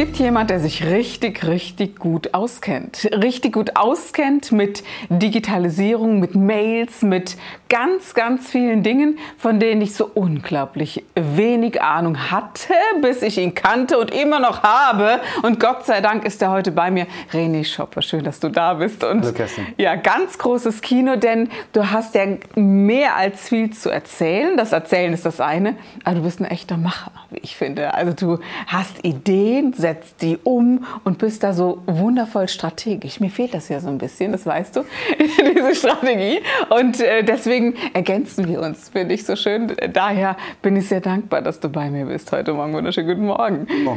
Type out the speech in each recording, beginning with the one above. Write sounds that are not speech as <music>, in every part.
Gibt jemand, der sich richtig, richtig gut auskennt. Richtig gut auskennt mit Digitalisierung, mit Mails, mit ganz, ganz vielen Dingen, von denen ich so unglaublich wenig Ahnung hatte, bis ich ihn kannte und immer noch habe. Und Gott sei Dank ist er heute bei mir. René Schopper, schön, dass du da bist. Und Hallo Kerstin. ja, ganz großes Kino, denn du hast ja mehr als viel zu erzählen. Das Erzählen ist das eine, aber du bist ein echter Macher, wie ich finde. Also du hast Ideen, setzt die um und bist da so wundervoll strategisch. Mir fehlt das ja so ein bisschen, das weißt du, <laughs> diese Strategie. Und äh, deswegen ergänzen wir uns, finde ich so schön. Daher bin ich sehr dankbar, dass du bei mir bist heute Morgen. Wunderschönen guten Morgen. Oh.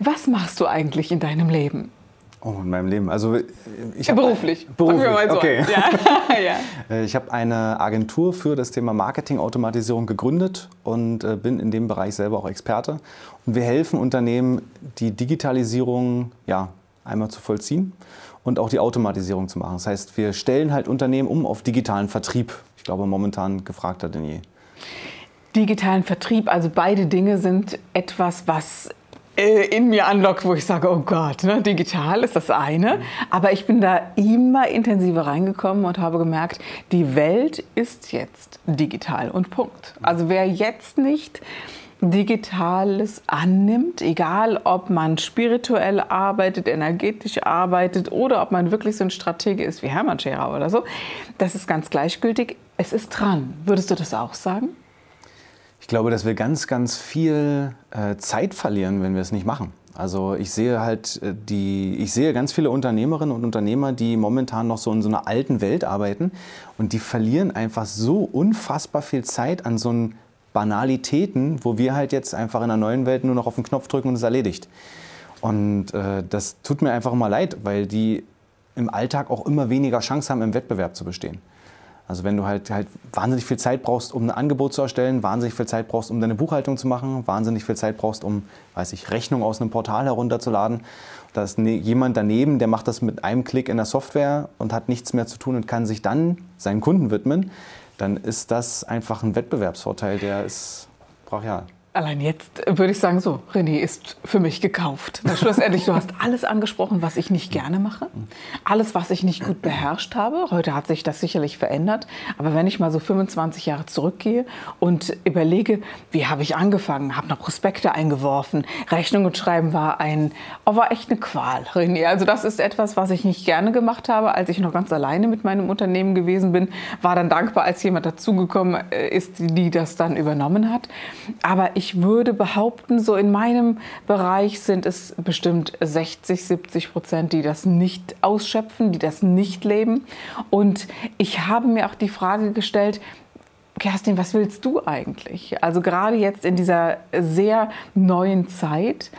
Was machst du eigentlich in deinem Leben? Oh, in meinem Leben. Also ich hab, beruflich. Beruflich. So okay. Ja. <laughs> ja. Äh, ich habe eine Agentur für das Thema Marketing-Automatisierung gegründet und äh, bin in dem Bereich selber auch Experte. Und wir helfen Unternehmen, die Digitalisierung ja, einmal zu vollziehen und auch die Automatisierung zu machen. Das heißt, wir stellen halt Unternehmen um auf digitalen Vertrieb. Ich glaube, momentan gefragter denn je. Digitalen Vertrieb, also beide Dinge sind etwas, was in mir anlockt, wo ich sage, oh Gott, ne, digital ist das eine. Aber ich bin da immer intensiver reingekommen und habe gemerkt, die Welt ist jetzt digital und Punkt. Also wer jetzt nicht Digitales annimmt, egal ob man spirituell arbeitet, energetisch arbeitet oder ob man wirklich so ein Stratege ist wie Hermann Scherer oder so, das ist ganz gleichgültig. Es ist dran. Würdest du das auch sagen? Ich glaube, dass wir ganz, ganz viel äh, Zeit verlieren, wenn wir es nicht machen. Also ich sehe halt äh, die, ich sehe ganz viele Unternehmerinnen und Unternehmer, die momentan noch so in so einer alten Welt arbeiten und die verlieren einfach so unfassbar viel Zeit an so Banalitäten, wo wir halt jetzt einfach in der neuen Welt nur noch auf den Knopf drücken und es erledigt. Und äh, das tut mir einfach immer leid, weil die im Alltag auch immer weniger Chance haben, im Wettbewerb zu bestehen. Also wenn du halt, halt wahnsinnig viel Zeit brauchst, um ein Angebot zu erstellen, wahnsinnig viel Zeit brauchst, um deine Buchhaltung zu machen, wahnsinnig viel Zeit brauchst, um, weiß ich, Rechnungen aus einem Portal herunterzuladen. Da ist ne, jemand daneben, der macht das mit einem Klick in der Software und hat nichts mehr zu tun und kann sich dann seinen Kunden widmen, dann ist das einfach ein Wettbewerbsvorteil, der ist brachial. Allein jetzt würde ich sagen, so, René ist für mich gekauft. Na, schlussendlich, du hast alles angesprochen, was ich nicht gerne mache. Alles, was ich nicht gut beherrscht habe. Heute hat sich das sicherlich verändert. Aber wenn ich mal so 25 Jahre zurückgehe und überlege, wie habe ich angefangen, habe noch Prospekte eingeworfen, Rechnungen schreiben war ein, oh, war echt eine Qual, René. Also das ist etwas, was ich nicht gerne gemacht habe, als ich noch ganz alleine mit meinem Unternehmen gewesen bin. War dann dankbar, als jemand dazugekommen äh, ist, die das dann übernommen hat. Aber ich ich würde behaupten, so in meinem Bereich sind es bestimmt 60, 70 Prozent, die das nicht ausschöpfen, die das nicht leben. Und ich habe mir auch die Frage gestellt, Kerstin, was willst du eigentlich? Also gerade jetzt in dieser sehr neuen Zeit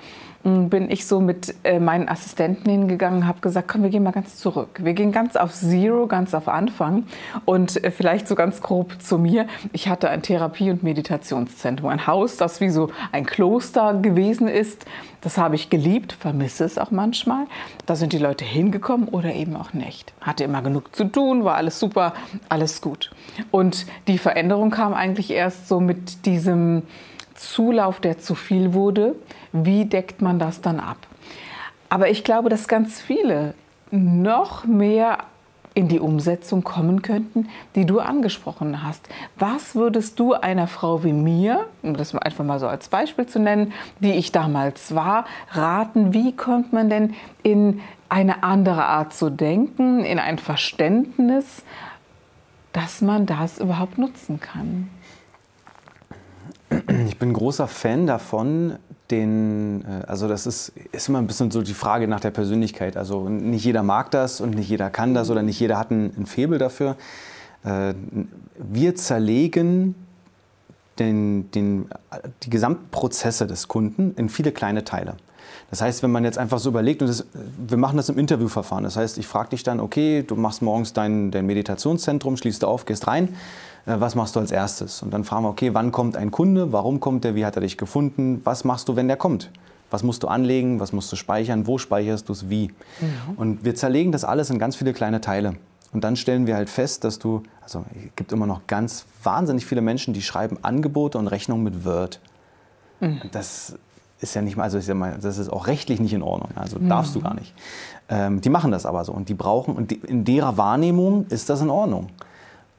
bin ich so mit äh, meinen Assistenten hingegangen, habe gesagt, komm, wir gehen mal ganz zurück. Wir gehen ganz auf Zero, ganz auf Anfang und äh, vielleicht so ganz grob zu mir. Ich hatte ein Therapie- und Meditationszentrum, ein Haus, das wie so ein Kloster gewesen ist. Das habe ich geliebt, vermisse es auch manchmal. Da sind die Leute hingekommen oder eben auch nicht. Hatte immer genug zu tun, war alles super, alles gut. Und die Veränderung kam eigentlich erst so mit diesem Zulauf, der zu viel wurde, wie deckt man das dann ab? Aber ich glaube, dass ganz viele noch mehr in die Umsetzung kommen könnten, die du angesprochen hast. Was würdest du einer Frau wie mir, um das einfach mal so als Beispiel zu nennen, die ich damals war, raten? Wie kommt man denn in eine andere Art zu denken, in ein Verständnis, dass man das überhaupt nutzen kann? Ich bin großer Fan davon, den, äh, also das ist, ist immer ein bisschen so die Frage nach der Persönlichkeit. Also nicht jeder mag das und nicht jeder kann das oder nicht jeder hat ein, ein Faible dafür. Äh, wir zerlegen den, den, die Gesamtprozesse des Kunden in viele kleine Teile. Das heißt, wenn man jetzt einfach so überlegt, und das, wir machen das im Interviewverfahren, das heißt, ich frage dich dann, okay, du machst morgens dein, dein Meditationszentrum, schließt auf, gehst rein, was machst du als erstes? Und dann fragen wir, okay, wann kommt ein Kunde, warum kommt der, wie hat er dich gefunden, was machst du, wenn der kommt? Was musst du anlegen, was musst du speichern, wo speicherst du es, wie? Mhm. Und wir zerlegen das alles in ganz viele kleine Teile. Und dann stellen wir halt fest, dass du, also es gibt immer noch ganz wahnsinnig viele Menschen, die schreiben Angebote und Rechnungen mit Word. Mhm. Das ist ja nicht mal, also ist ja mal, das ist auch rechtlich nicht in Ordnung. Also mhm. darfst du gar nicht. Ähm, die machen das aber so und die brauchen, und die, in derer Wahrnehmung ist das in Ordnung.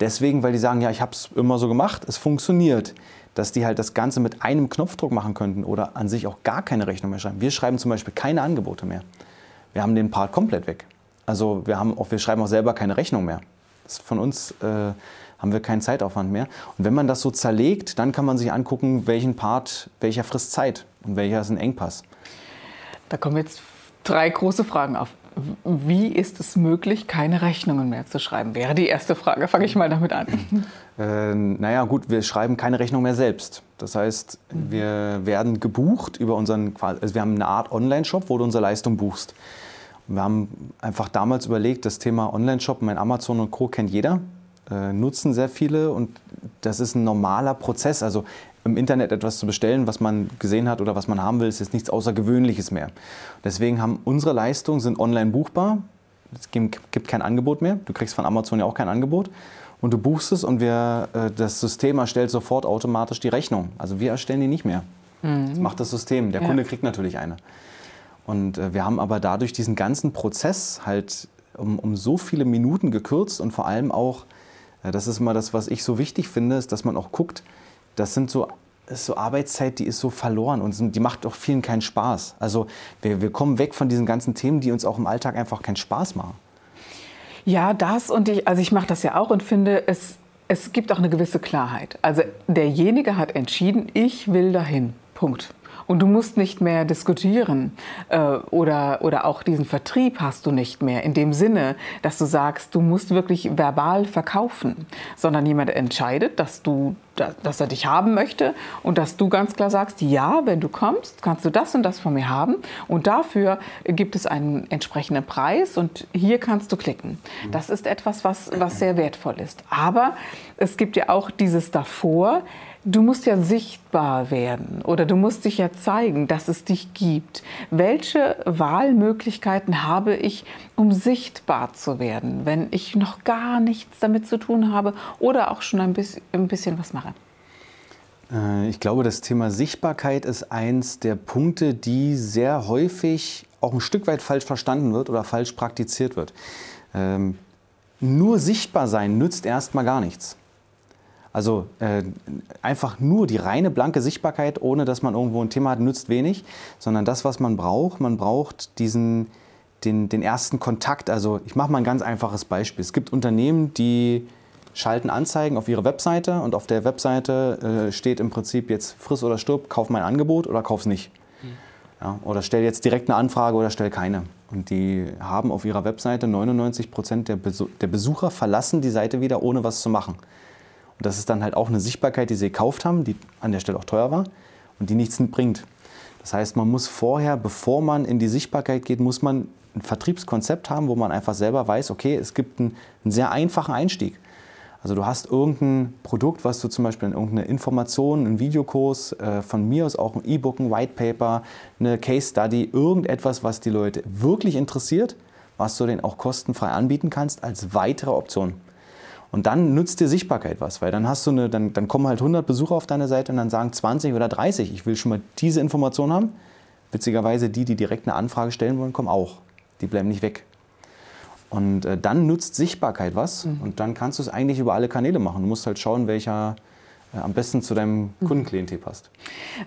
Deswegen, weil die sagen, ja, ich habe es immer so gemacht, es funktioniert. Dass die halt das Ganze mit einem Knopfdruck machen könnten oder an sich auch gar keine Rechnung mehr schreiben. Wir schreiben zum Beispiel keine Angebote mehr. Wir haben den Part komplett weg. Also wir, haben auch, wir schreiben auch selber keine Rechnung mehr. von uns äh, haben wir keinen Zeitaufwand mehr. Und wenn man das so zerlegt, dann kann man sich angucken, welchen Part, welcher frisst Zeit und welcher ist ein Engpass. Da kommen jetzt drei große Fragen auf. Wie ist es möglich, keine Rechnungen mehr zu schreiben? Wäre die erste Frage. Fange ich mal damit an. <laughs> Äh, naja, gut, wir schreiben keine Rechnung mehr selbst. Das heißt, wir werden gebucht über unseren, also wir haben eine Art Online-Shop, wo du unsere Leistung buchst. Wir haben einfach damals überlegt, das Thema Online-Shop, mein Amazon und Co. kennt jeder, äh, nutzen sehr viele und das ist ein normaler Prozess. Also im Internet etwas zu bestellen, was man gesehen hat oder was man haben will, ist jetzt nichts Außergewöhnliches mehr. Deswegen haben unsere Leistungen sind online buchbar. Es gibt kein Angebot mehr. Du kriegst von Amazon ja auch kein Angebot. Und du buchst es und wir, äh, das System erstellt sofort automatisch die Rechnung. Also wir erstellen die nicht mehr. Mhm. Das macht das System. Der ja. Kunde kriegt natürlich eine. Und äh, wir haben aber dadurch diesen ganzen Prozess halt um, um so viele Minuten gekürzt und vor allem auch, äh, das ist immer das, was ich so wichtig finde, ist, dass man auch guckt, das sind so ist so Arbeitszeit, die ist so verloren und die macht auch vielen keinen Spaß. Also wir, wir kommen weg von diesen ganzen Themen, die uns auch im Alltag einfach keinen Spaß machen. Ja, das und ich, also ich mache das ja auch und finde, es, es gibt auch eine gewisse Klarheit. Also derjenige hat entschieden, ich will dahin. Punkt. Und du musst nicht mehr diskutieren äh, oder, oder auch diesen Vertrieb hast du nicht mehr in dem Sinne, dass du sagst, du musst wirklich verbal verkaufen, sondern jemand entscheidet, dass du dass er dich haben möchte und dass du ganz klar sagst, ja, wenn du kommst, kannst du das und das von mir haben und dafür gibt es einen entsprechenden Preis und hier kannst du klicken. Das ist etwas, was, was sehr wertvoll ist. Aber es gibt ja auch dieses davor, Du musst ja sichtbar werden oder du musst dich ja zeigen, dass es dich gibt. Welche Wahlmöglichkeiten habe ich, um sichtbar zu werden, wenn ich noch gar nichts damit zu tun habe oder auch schon ein bisschen, was mache? Äh, ich glaube, das Thema Sichtbarkeit ist eins der Punkte, die sehr häufig auch ein Stück weit falsch verstanden wird oder falsch praktiziert wird. Ähm, nur sichtbar sein nützt erstmal gar nichts. Also äh, einfach nur die reine blanke Sichtbarkeit, ohne dass man irgendwo ein Thema hat, nützt wenig, sondern das, was man braucht, man braucht diesen, den, den ersten Kontakt. Also ich mache mal ein ganz einfaches Beispiel. Es gibt Unternehmen, die schalten Anzeigen auf ihre Webseite und auf der Webseite äh, steht im Prinzip jetzt friss oder stirb, kauf mein Angebot oder kauf es nicht. Mhm. Ja, oder stell jetzt direkt eine Anfrage oder stell keine. Und die haben auf ihrer Webseite 99 Prozent der Besucher verlassen die Seite wieder, ohne was zu machen. Und das ist dann halt auch eine Sichtbarkeit, die sie gekauft haben, die an der Stelle auch teuer war und die nichts bringt. Das heißt, man muss vorher, bevor man in die Sichtbarkeit geht, muss man ein Vertriebskonzept haben, wo man einfach selber weiß, okay, es gibt einen, einen sehr einfachen Einstieg. Also du hast irgendein Produkt, was du zum Beispiel in irgendeine Information, einen Videokurs, äh, von mir aus auch ein E-Book, ein White Paper, eine Case Study, irgendetwas, was die Leute wirklich interessiert, was du denen auch kostenfrei anbieten kannst als weitere Option. Und dann nützt dir Sichtbarkeit was, weil dann hast du eine, dann, dann kommen halt 100 Besucher auf deine Seite und dann sagen 20 oder 30, ich will schon mal diese Information haben. Witzigerweise die, die direkt eine Anfrage stellen wollen, kommen auch. Die bleiben nicht weg. Und äh, dann nutzt Sichtbarkeit was mhm. und dann kannst du es eigentlich über alle Kanäle machen. Du musst halt schauen, welcher, am besten zu deinem. Kundenklientel passt.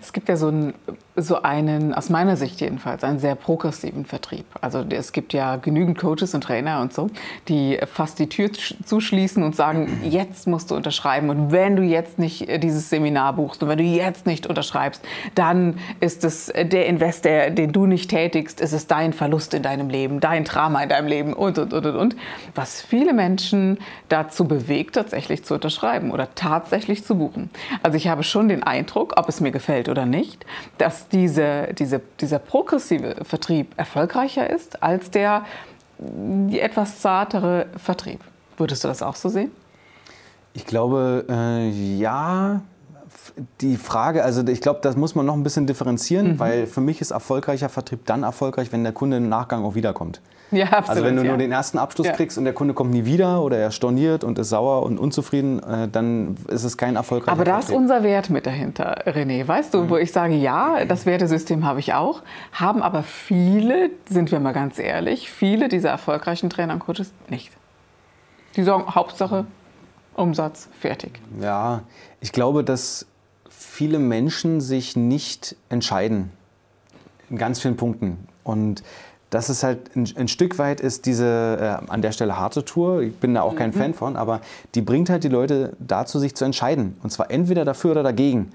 Es gibt ja so einen, so einen, aus meiner Sicht jedenfalls, einen sehr progressiven Vertrieb. Also es gibt ja genügend Coaches und Trainer und so, die fast die Tür zuschließen und sagen, jetzt musst du unterschreiben und wenn du jetzt nicht äh, dieses Seminar buchst und wenn du jetzt nicht unterschreibst, dann ist es der Invest, den du nicht tätigst, ist es dein Verlust in deinem Leben, dein Drama in deinem Leben und, und, und, und. Was viele Menschen dazu bewegt, tatsächlich zu unterschreiben oder tatsächlich zu buchen Kuchen. Also ich habe schon den Eindruck, ob es mir gefällt oder nicht, dass diese, diese, dieser progressive Vertrieb erfolgreicher ist als der etwas zartere Vertrieb. Würdest du das auch so sehen? Ich glaube, äh, ja. Die Frage, also ich glaube, das muss man noch ein bisschen differenzieren, mhm. weil für mich ist erfolgreicher Vertrieb dann erfolgreich, wenn der Kunde im Nachgang auch wiederkommt. <laughs> Ja, absolut, also wenn du ja. nur den ersten Abschluss ja. kriegst und der Kunde kommt nie wieder oder er storniert und ist sauer und unzufrieden, äh, dann ist es kein erfolgreicher Aber da ist unser Wert mit dahinter, René. Weißt du, mhm. wo ich sage, ja, das Wertesystem habe ich auch, haben aber viele, sind wir mal ganz ehrlich, viele dieser erfolgreichen Trainer und Coaches nicht. Die sagen, Hauptsache Umsatz, fertig. Ja, ich glaube, dass viele Menschen sich nicht entscheiden in ganz vielen Punkten. Und dass es halt ein, ein Stück weit ist diese äh, an der Stelle harte Tour. Ich bin da auch kein mhm. Fan von, aber die bringt halt die Leute dazu, sich zu entscheiden. Und zwar entweder dafür oder dagegen.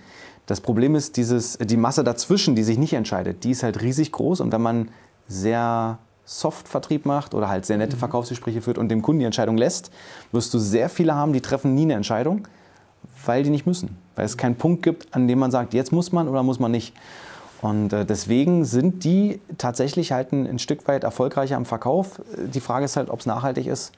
Das Problem ist, dieses, die Masse dazwischen, die sich nicht entscheidet, die ist halt riesig groß. Und wenn man sehr Soft-Vertrieb macht oder halt sehr nette mhm. Verkaufsgespräche führt und dem Kunden die Entscheidung lässt, wirst du sehr viele haben, die treffen nie eine Entscheidung, weil die nicht müssen. Weil es keinen Punkt gibt, an dem man sagt, jetzt muss man oder muss man nicht. Und äh, deswegen sind die tatsächlich halt ein, ein, Stück weit erfolgreicher am Verkauf. Die Frage ist halt, ob es nachhaltig ist.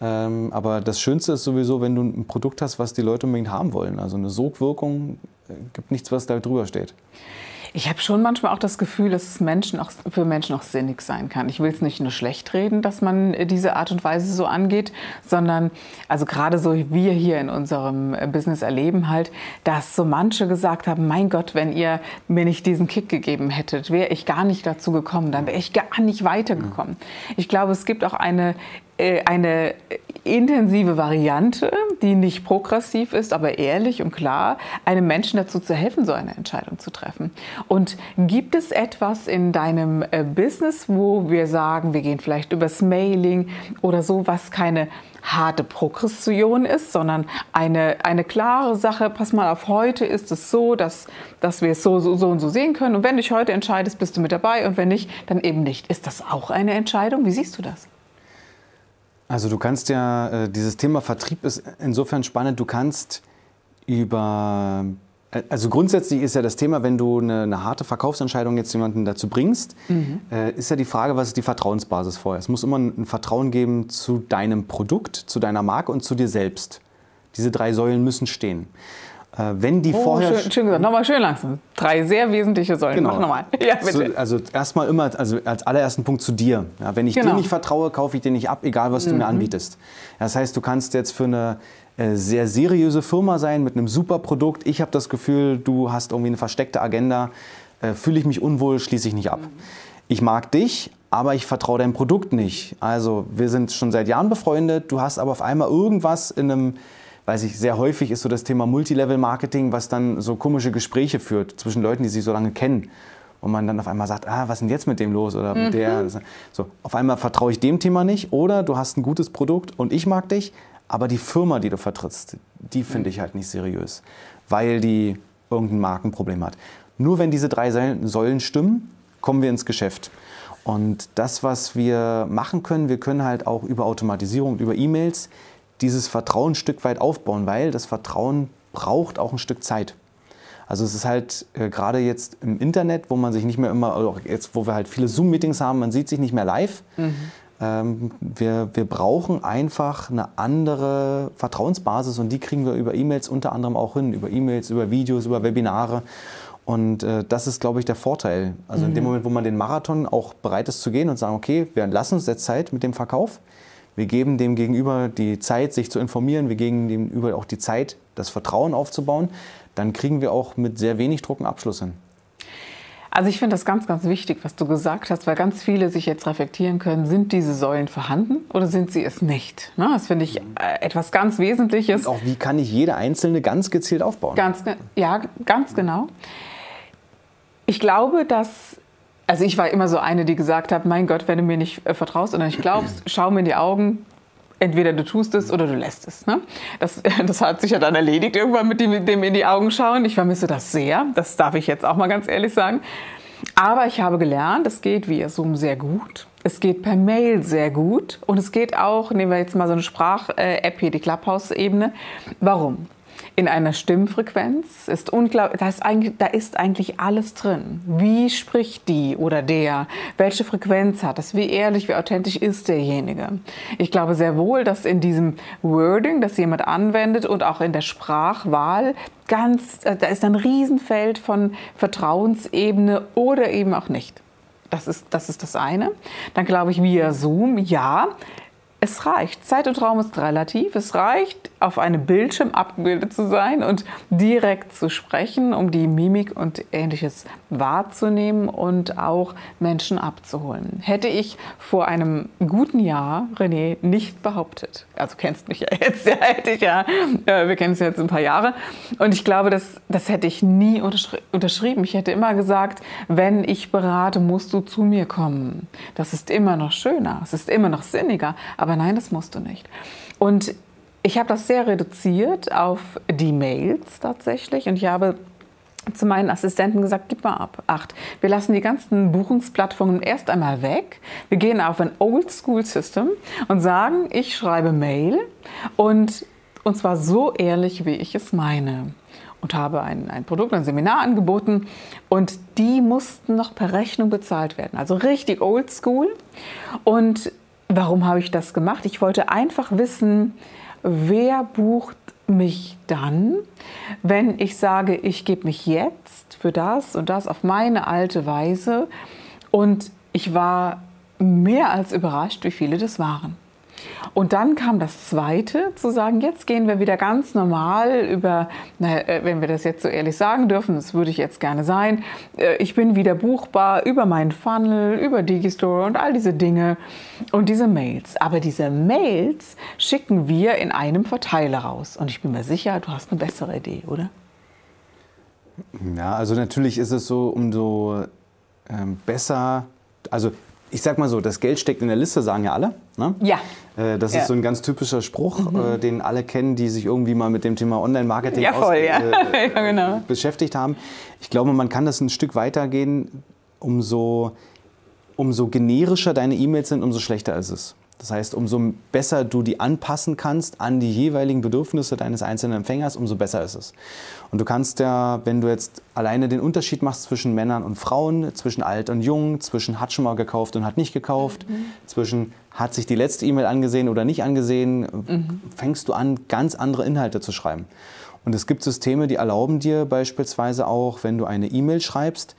Ähm, aber das Schönste ist sowieso, wenn du ein Produkt hast, was die Leute unbedingt haben wollen. Also eine Sogwirkung äh, gibt nichts, was da drüber steht. Ich habe schon manchmal auch das Gefühl, dass es Menschen auch, für Menschen auch sinnig sein kann. Ich will es nicht nur schlecht reden, dass man äh, diese Art und Weise so angeht, sondern also gerade so wie wir hier in unserem äh, Business erleben halt, dass so manche gesagt haben, mein Gott, wenn ihr mir nicht diesen Kick gegeben hättet, wäre ich gar nicht dazu gekommen, dann wäre ich gar nicht weitergekommen. Ich glaube, es gibt auch eine eine intensive Variante, die nicht progressiv ist, aber ehrlich und klar, einem Menschen dazu zu helfen, so eine Entscheidung zu treffen. Und gibt es etwas in deinem äh, Business, wo wir sagen, wir gehen vielleicht übers Mailing oder so, was keine harte Progression ist, sondern eine, eine klare Sache, pass mal auf, heute ist es so, dass, dass wir es so, so, so und so sehen können. Und wenn dich heute entscheidest, bist du mit dabei und wenn nicht, dann eben nicht. Ist das auch eine Entscheidung? Wie siehst du das? Also du kannst ja, äh, dieses Thema Vertrieb ist insofern spannend, du kannst über, äh, also grundsätzlich ist ja das Thema, wenn du eine, eine harte Verkaufsentscheidung jetzt jemanden dazu bringst, mhm. äh, ist ja die Frage, was ist die Vertrauensbasis vorher? Es muss immer ein Vertrauen geben zu deinem Produkt, zu deiner Marke und zu dir selbst. Diese drei Säulen müssen stehen. Äh, wenn die oh, vorher. Schön, schön gesagt, nochmal schön langsam. Drei sehr wesentliche Säulen. Genau. Mach nochmal. Ja, bitte. also erstmal immer, also als allerersten Punkt zu dir. Ja, wenn ich genau. dir nicht vertraue, kaufe ich dir nicht ab, egal was du mhm. mir anbietest. Das heißt, du kannst jetzt für eine äh, sehr seriöse Firma sein mit einem super Produkt. Ich habe das Gefühl, du hast irgendwie eine versteckte Agenda. Äh, Fühle ich mich unwohl, schließe ich nicht ab. Mhm. Ich mag dich, aber ich vertraue deinem Produkt nicht. Also wir sind schon seit Jahren befreundet. Du hast aber auf einmal irgendwas in einem weiß ich, sehr häufig ist so das Thema Multilevel-Marketing, was dann so komische Gespräche führt zwischen Leuten, die sich so lange kennen. Und man dann auf einmal sagt, ah, was ist denn jetzt mit dem los? Oder mit mhm. der. So, auf einmal vertraue ich dem Thema nicht. Oder du hast ein gutes Produkt und ich mag dich, aber die Firma, die du vertrittst, die finde ich halt nicht seriös, weil die irgendein Markenproblem hat. Nur wenn diese drei Säulen stimmen, kommen wir ins Geschäft. Und das, was wir machen können, wir können halt auch über Automatisierung, über E-Mails dieses Vertrauen ein Stück weit aufbauen, weil das Vertrauen braucht auch ein Stück Zeit. Also es ist halt äh, gerade jetzt im Internet, wo man sich nicht mehr immer, also jetzt wo wir halt viele Zoom-Meetings haben, man sieht sich nicht mehr live. Mhm. Ähm, wir, wir brauchen einfach eine andere Vertrauensbasis und die kriegen wir über E-Mails unter anderem auch hin, über E-Mails, über Videos, über Webinare. Und äh, das ist, glaube ich, der Vorteil. Also mhm. in dem mhm. Moment, wo man den Marathon auch bereit ist zu gehen und sagen, okay, wir lassen uns jetzt Zeit mit dem Verkauf. Wir geben dem Gegenüber die Zeit, sich zu informieren. Wir geben dem Gegenüber auch die Zeit, das Vertrauen aufzubauen. Dann kriegen wir auch mit sehr wenig Druck einen Abschluss hin. Also ich finde das ganz, ganz wichtig, was du gesagt hast, weil ganz viele sich jetzt reflektieren können, sind diese Säulen vorhanden oder sind sie es nicht? Ne? Das finde ich äh, etwas ganz Wesentliches. Und auch wie kann ich jede einzelne ganz gezielt aufbauen? Ganz, ja, ganz genau. Ich glaube, dass also ich war immer so eine, die gesagt hat, mein Gott, wenn du mir nicht äh, vertraust oder nicht glaubst, <clears throat> schau mir in die Augen. Entweder du tust es oder du lässt es. Ne? Das, <laughs> das hat sich ja dann erledigt, irgendwann mit dem, dem in die Augen schauen. Ich vermisse das sehr, das darf ich jetzt auch mal ganz ehrlich sagen. Aber ich habe gelernt, es geht via Zoom sehr gut. Es geht per Mail sehr gut. Und es geht auch, nehmen wir jetzt mal so eine Sprach-App hier, die Clubhouse-Ebene. Warum? In einer Stimmfrequenz ist unglaublich, da ist, eigentlich, da ist eigentlich alles drin. Wie spricht die oder der? Welche Frequenz hat es? Wie ehrlich, wie authentisch ist derjenige? Ich glaube sehr wohl, dass in diesem Wording, das jemand anwendet und auch in der Sprachwahl ganz, äh, da ist ein Riesenfeld von Vertrauensebene oder eben auch nicht. Das ist, das ist das eine. Dann glaube ich via Zoom, ja, es reicht. Zeit und Raum ist relativ. Es reicht, auf einem Bildschirm abgebildet zu sein und direkt zu sprechen, um die Mimik und ähnliches wahrzunehmen und auch Menschen abzuholen. Hätte ich vor einem guten Jahr, René, nicht behauptet. Also kennst mich ja jetzt, <laughs> ja, hätte ich ja, wir kennen es jetzt ein paar Jahre. Und ich glaube, das, das hätte ich nie unterschri unterschrieben. Ich hätte immer gesagt, wenn ich berate, musst du zu mir kommen. Das ist immer noch schöner, es ist immer noch sinniger. Aber aber nein, das musst du nicht. Und ich habe das sehr reduziert auf die Mails tatsächlich und ich habe zu meinen Assistenten gesagt, gib mal ab, acht. Wir lassen die ganzen Buchungsplattformen erst einmal weg. Wir gehen auf ein Old-School-System und sagen, ich schreibe Mail und, und zwar so ehrlich, wie ich es meine. Und habe ein, ein Produkt, ein Seminar angeboten und die mussten noch per Rechnung bezahlt werden. Also richtig Oldschool. Und Warum habe ich das gemacht? Ich wollte einfach wissen, wer bucht mich dann, wenn ich sage, ich gebe mich jetzt für das und das auf meine alte Weise. Und ich war mehr als überrascht, wie viele das waren. Und dann kam das Zweite, zu sagen, jetzt gehen wir wieder ganz normal über, naja, äh, wenn wir das jetzt so ehrlich sagen dürfen, das würde ich jetzt gerne sein, äh, ich bin wieder buchbar über meinen Funnel, über Digistore und all diese Dinge und diese Mails. Aber diese Mails schicken wir in einem Verteiler raus. Und ich bin mir sicher, du hast eine bessere Idee, oder? Ja, also natürlich ist es so, umso ähm, besser, also ich sag mal so, das Geld steckt in der Liste, sagen ja alle. Ne? Ja. Äh, das ja. ist so ein ganz typischer Spruch, mhm. Äh, den alle kennen, die sich irgendwie mal mit dem Thema Online-Marketing ja, voll, ja. Äh, <laughs> ja, genau. beschäftigt haben. Ich glaube, man kann das ein Stück weitergehen, umso, umso generischer deine E-Mails sind, umso schlechter ist es. Das heißt, umso besser du die anpassen kannst an die jeweiligen Bedürfnisse deines einzelnen Empfängers, umso besser ist es. Und du kannst ja, wenn du jetzt alleine den Unterschied machst zwischen Männern und Frauen, zwischen alt und jung, zwischen hat schon mal gekauft und hat nicht gekauft, mhm. zwischen hat sich die letzte E-Mail angesehen oder nicht angesehen, mhm. fängst du an, ganz andere Inhalte zu schreiben. Und es gibt Systeme, die erlauben dir beispielsweise auch, wenn du eine E-Mail schreibst,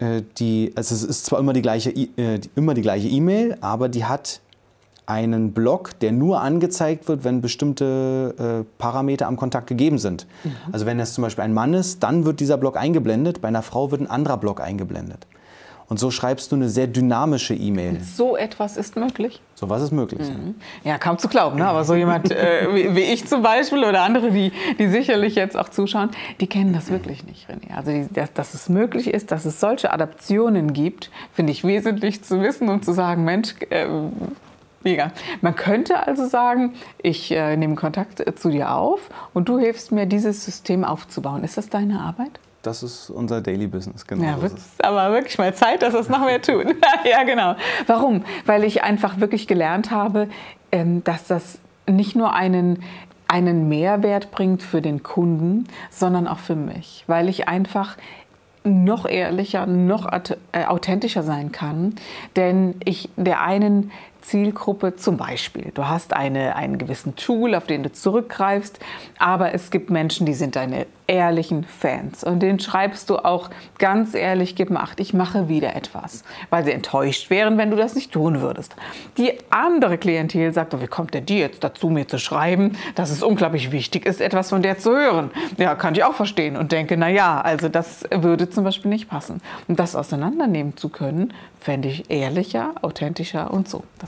äh, die, also es ist zwar immer die gleiche, äh, immer die gleiche E-Mail, aber die hat einen Block, der nur angezeigt wird, wenn bestimmte äh, Parameter am Kontakt gegeben sind. Mhm. Also wenn es zum Beispiel ein Mann ist, dann wird dieser Block eingeblendet, bei einer Frau wird ein anderer Block eingeblendet. Und so schreibst du eine sehr dynamische E-Mail. So etwas ist möglich. So was ist möglich. Mhm. Ja, kaum zu glauben. Ne? Aber so jemand äh, <laughs> wie, wie, ich zum Beispiel oder andere, die, die sicherlich jetzt auch zuschauen, die kennen das wirklich nicht, René. Also, die, dass, dass es möglich ist, dass es solche Adaptionen gibt, finde ich wesentlich zu wissen und zu sagen, Mensch, äh, Mega. Man könnte also sagen, ich äh, nehme Kontakt äh, zu dir auf und du hilfst mir, dieses System aufzubauen. Ist das deine Arbeit? Das ist unser Daily Business, genau. Ja, wird aber wirklich mal Zeit, dass wir es noch mehr tun. <laughs> ja, genau. Warum? Weil ich einfach wirklich gelernt habe, ähm, dass das nicht nur einen, einen Mehrwert bringt für den Kunden, sondern auch für mich. Weil ich einfach noch ehrlicher, noch äh, authentischer sein kann. Denn ich der einen Zielgruppe zum Beispiel. Du hast eine, einen gewissen Tool, auf den du zurückgreifst, aber es gibt Menschen, die sind deine ehrlichen Fans und denen schreibst du auch ganz ehrlich, gib mir acht, ich mache wieder etwas, weil sie enttäuscht wären, wenn du das nicht tun würdest. Die andere Klientel sagt, oh, wie kommt denn die jetzt dazu, mir zu schreiben, dass es unglaublich wichtig ist, etwas von der zu hören. Ja, kann ich auch verstehen und denke, na ja, also das würde zum Beispiel nicht passen. Und das auseinandernehmen zu können, fände ich ehrlicher, authentischer und so.